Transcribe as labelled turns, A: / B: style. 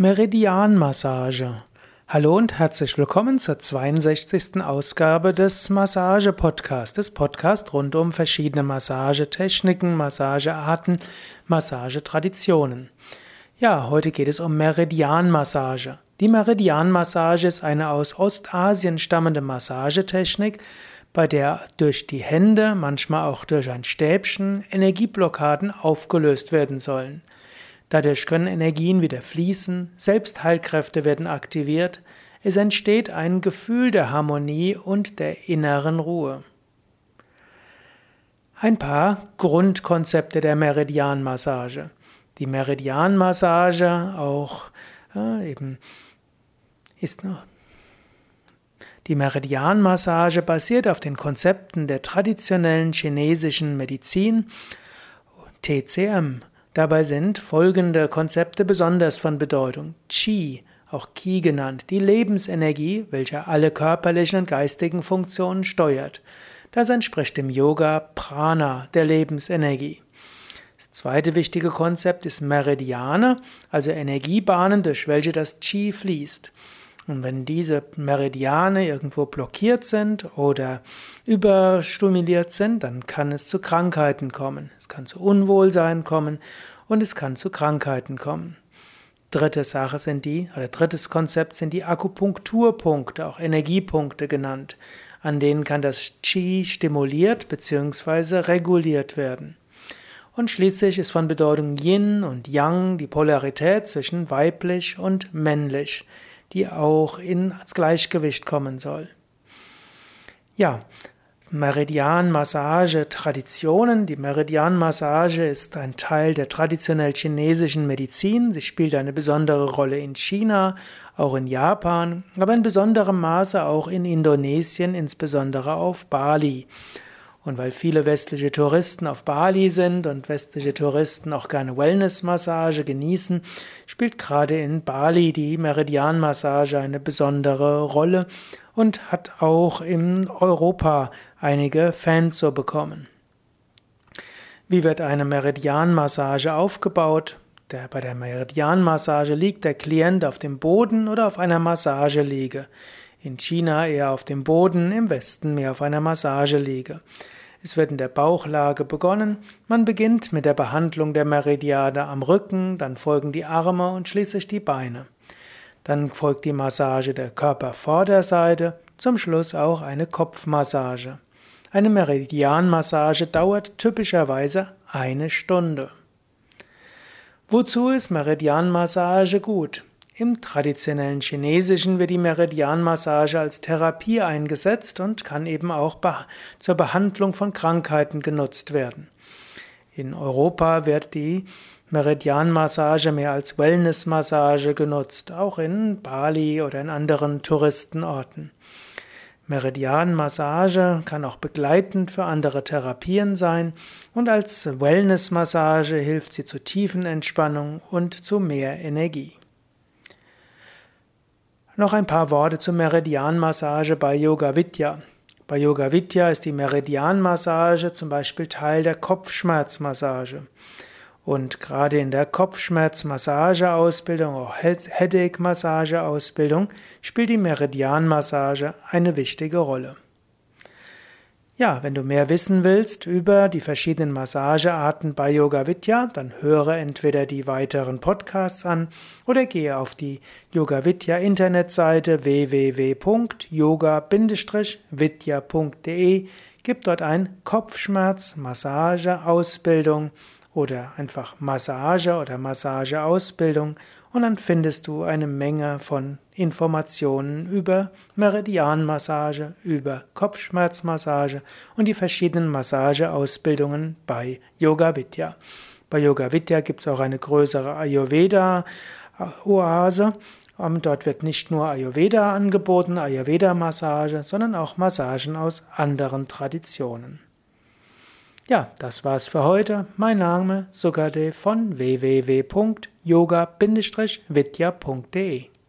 A: Meridianmassage. Hallo und herzlich willkommen zur 62. Ausgabe des Massage-Podcasts, des Podcasts rund um verschiedene Massagetechniken, Massagearten, Massagetraditionen. Ja, heute geht es um Meridianmassage. Die Meridianmassage ist eine aus Ostasien stammende Massagetechnik, bei der durch die Hände, manchmal auch durch ein Stäbchen, Energieblockaden aufgelöst werden sollen. Dadurch können Energien wieder fließen, Selbstheilkräfte werden aktiviert, es entsteht ein Gefühl der Harmonie und der inneren Ruhe. Ein paar Grundkonzepte der Meridianmassage. Die Meridianmassage auch äh, eben ist noch die Meridianmassage basiert auf den Konzepten der traditionellen chinesischen Medizin TCM Dabei sind folgende Konzepte besonders von Bedeutung. Qi, auch Qi genannt, die Lebensenergie, welche alle körperlichen und geistigen Funktionen steuert. Das entspricht dem Yoga Prana, der Lebensenergie. Das zweite wichtige Konzept ist Meridiane, also Energiebahnen, durch welche das Qi fließt. Und wenn diese Meridiane irgendwo blockiert sind oder überstimuliert sind, dann kann es zu Krankheiten kommen. Es kann zu Unwohlsein kommen und es kann zu Krankheiten kommen. Dritte Sache sind die, oder drittes Konzept sind die Akupunkturpunkte, auch Energiepunkte genannt. An denen kann das Qi stimuliert bzw. reguliert werden. Und schließlich ist von Bedeutung Yin und Yang die Polarität zwischen weiblich und männlich die auch ins Gleichgewicht kommen soll. Ja, Meridianmassage-Traditionen. Die Meridianmassage ist ein Teil der traditionell chinesischen Medizin. Sie spielt eine besondere Rolle in China, auch in Japan, aber in besonderem Maße auch in Indonesien, insbesondere auf Bali. Und weil viele westliche Touristen auf Bali sind und westliche Touristen auch gerne Wellnessmassage genießen, spielt gerade in Bali die Meridianmassage eine besondere Rolle und hat auch in Europa einige Fans so bekommen. Wie wird eine Meridianmassage aufgebaut? Der, bei der Meridianmassage liegt der Klient auf dem Boden oder auf einer Massageliege. In China eher auf dem Boden, im Westen mehr auf einer Massageliege. Es wird in der Bauchlage begonnen. Man beginnt mit der Behandlung der Meridiane am Rücken, dann folgen die Arme und schließlich die Beine. Dann folgt die Massage der Körpervorderseite, zum Schluss auch eine Kopfmassage. Eine Meridianmassage dauert typischerweise eine Stunde. Wozu ist Meridianmassage gut? Im traditionellen Chinesischen wird die Meridianmassage als Therapie eingesetzt und kann eben auch zur Behandlung von Krankheiten genutzt werden. In Europa wird die Meridianmassage mehr als Wellnessmassage genutzt, auch in Bali oder in anderen Touristenorten. Meridianmassage kann auch begleitend für andere Therapien sein und als Wellnessmassage hilft sie zu tiefen Entspannung und zu mehr Energie. Noch ein paar Worte zur Meridianmassage bei Yoga Vidya. Bei Yoga Vidya ist die Meridianmassage zum Beispiel Teil der Kopfschmerzmassage. Und gerade in der Kopfschmerzmassageausbildung, auch Headache-Massageausbildung, spielt die Meridianmassage eine wichtige Rolle. Ja, wenn du mehr wissen willst über die verschiedenen Massagearten bei Yoga Vidya, dann höre entweder die weiteren Podcasts an oder gehe auf die Yoga Vidya Internetseite www.yoga-vidya.de, gib dort ein Kopfschmerz, Massage, Ausbildung oder einfach Massage oder Massageausbildung und dann findest du eine Menge von Informationen über Meridianmassage, über Kopfschmerzmassage und die verschiedenen Massageausbildungen bei Yoga Vidya. Bei Yoga Vidya gibt es auch eine größere Ayurveda-Oase. Dort wird nicht nur Ayurveda angeboten, Ayurveda-Massage, sondern auch Massagen aus anderen Traditionen. Ja, das war's für heute. Mein Name Sukade von www.yoga-vidya.de